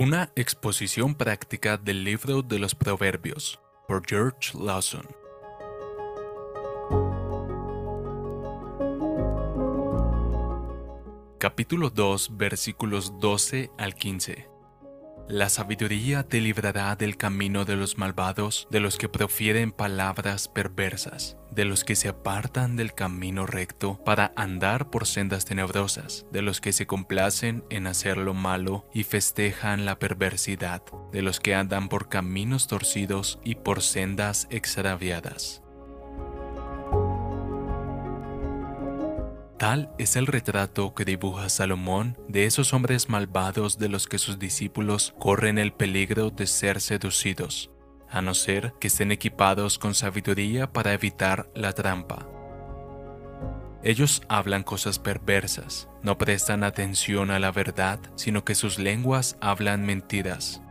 Una exposición práctica del libro de los Proverbios por George Lawson. Capítulo 2 versículos 12 al 15. La sabiduría te librará del camino de los malvados, de los que profieren palabras perversas, de los que se apartan del camino recto para andar por sendas tenebrosas, de los que se complacen en hacer lo malo y festejan la perversidad, de los que andan por caminos torcidos y por sendas extraviadas. Tal es el retrato que dibuja Salomón de esos hombres malvados de los que sus discípulos corren el peligro de ser seducidos, a no ser que estén equipados con sabiduría para evitar la trampa. Ellos hablan cosas perversas, no prestan atención a la verdad, sino que sus lenguas hablan mentiras.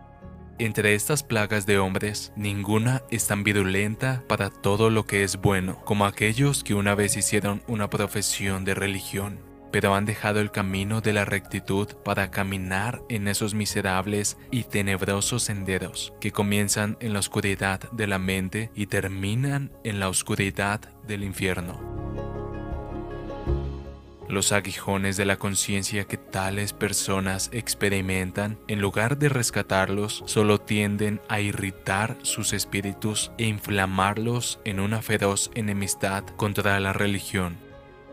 Entre estas plagas de hombres, ninguna es tan virulenta para todo lo que es bueno como aquellos que una vez hicieron una profesión de religión, pero han dejado el camino de la rectitud para caminar en esos miserables y tenebrosos senderos que comienzan en la oscuridad de la mente y terminan en la oscuridad del infierno. Los aguijones de la conciencia que tales personas experimentan, en lugar de rescatarlos, solo tienden a irritar sus espíritus e inflamarlos en una feroz enemistad contra la religión.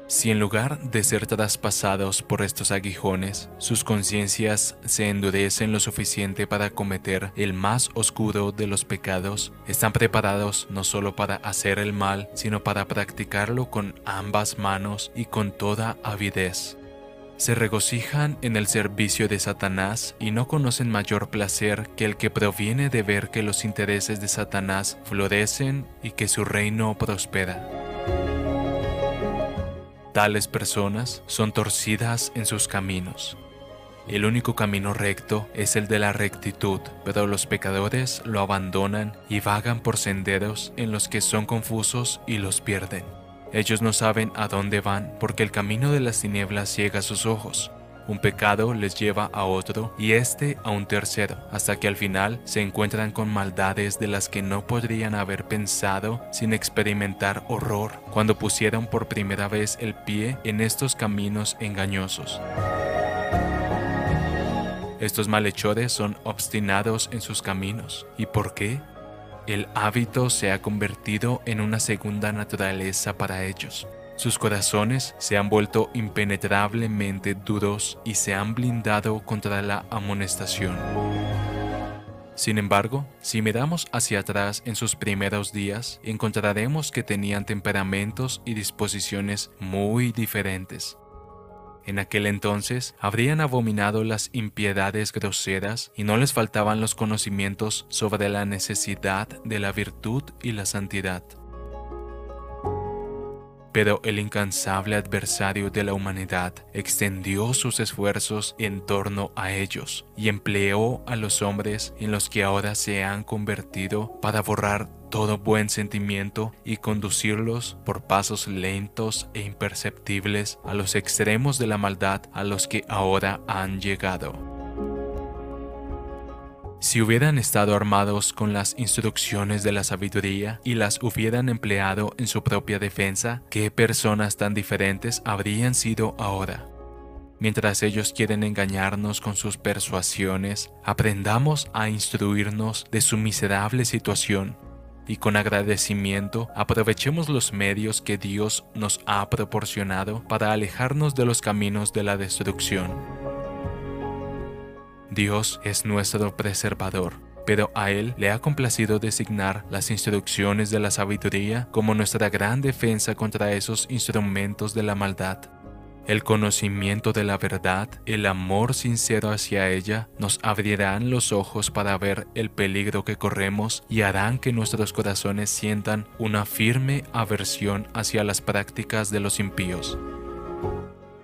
Si en lugar de ser traspasados por estos aguijones, sus conciencias se endurecen lo suficiente para cometer el más oscuro de los pecados, están preparados no solo para hacer el mal, sino para practicarlo con ambas manos y con toda avidez. Se regocijan en el servicio de Satanás y no conocen mayor placer que el que proviene de ver que los intereses de Satanás florecen y que su reino prospera. Tales personas son torcidas en sus caminos. El único camino recto es el de la rectitud, pero los pecadores lo abandonan y vagan por senderos en los que son confusos y los pierden. Ellos no saben a dónde van porque el camino de las tinieblas ciega sus ojos. Un pecado les lleva a otro y este a un tercero, hasta que al final se encuentran con maldades de las que no podrían haber pensado sin experimentar horror cuando pusieron por primera vez el pie en estos caminos engañosos. Estos malhechores son obstinados en sus caminos. ¿Y por qué? El hábito se ha convertido en una segunda naturaleza para ellos. Sus corazones se han vuelto impenetrablemente duros y se han blindado contra la amonestación. Sin embargo, si miramos hacia atrás en sus primeros días, encontraremos que tenían temperamentos y disposiciones muy diferentes. En aquel entonces habrían abominado las impiedades groseras y no les faltaban los conocimientos sobre la necesidad de la virtud y la santidad. Pero el incansable adversario de la humanidad extendió sus esfuerzos en torno a ellos y empleó a los hombres en los que ahora se han convertido para borrar todo buen sentimiento y conducirlos por pasos lentos e imperceptibles a los extremos de la maldad a los que ahora han llegado. Si hubieran estado armados con las instrucciones de la sabiduría y las hubieran empleado en su propia defensa, ¿qué personas tan diferentes habrían sido ahora? Mientras ellos quieren engañarnos con sus persuasiones, aprendamos a instruirnos de su miserable situación y con agradecimiento aprovechemos los medios que Dios nos ha proporcionado para alejarnos de los caminos de la destrucción. Dios es nuestro preservador, pero a Él le ha complacido designar las instrucciones de la sabiduría como nuestra gran defensa contra esos instrumentos de la maldad. El conocimiento de la verdad, el amor sincero hacia ella, nos abrirán los ojos para ver el peligro que corremos y harán que nuestros corazones sientan una firme aversión hacia las prácticas de los impíos.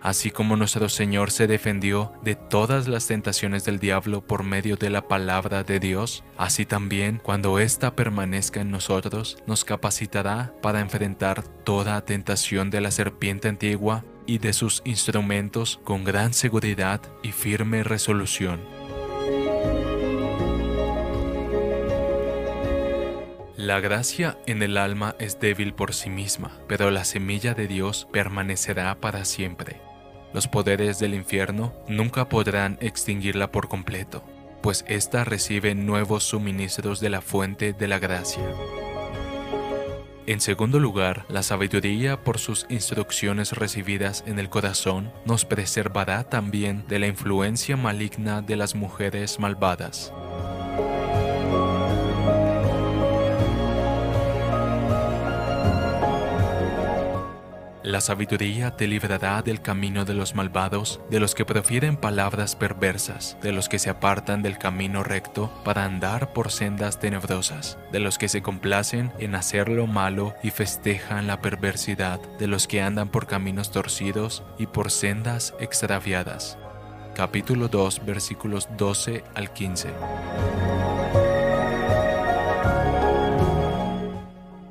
Así como nuestro Señor se defendió de todas las tentaciones del diablo por medio de la palabra de Dios, así también cuando ésta permanezca en nosotros, nos capacitará para enfrentar toda tentación de la serpiente antigua y de sus instrumentos con gran seguridad y firme resolución. La gracia en el alma es débil por sí misma, pero la semilla de Dios permanecerá para siempre. Los poderes del infierno nunca podrán extinguirla por completo, pues ésta recibe nuevos suministros de la fuente de la gracia. En segundo lugar, la sabiduría por sus instrucciones recibidas en el corazón nos preservará también de la influencia maligna de las mujeres malvadas. La sabiduría te librará del camino de los malvados, de los que prefieren palabras perversas, de los que se apartan del camino recto para andar por sendas tenebrosas, de los que se complacen en hacer lo malo y festejan la perversidad, de los que andan por caminos torcidos y por sendas extraviadas. Capítulo 2 versículos 12 al 15.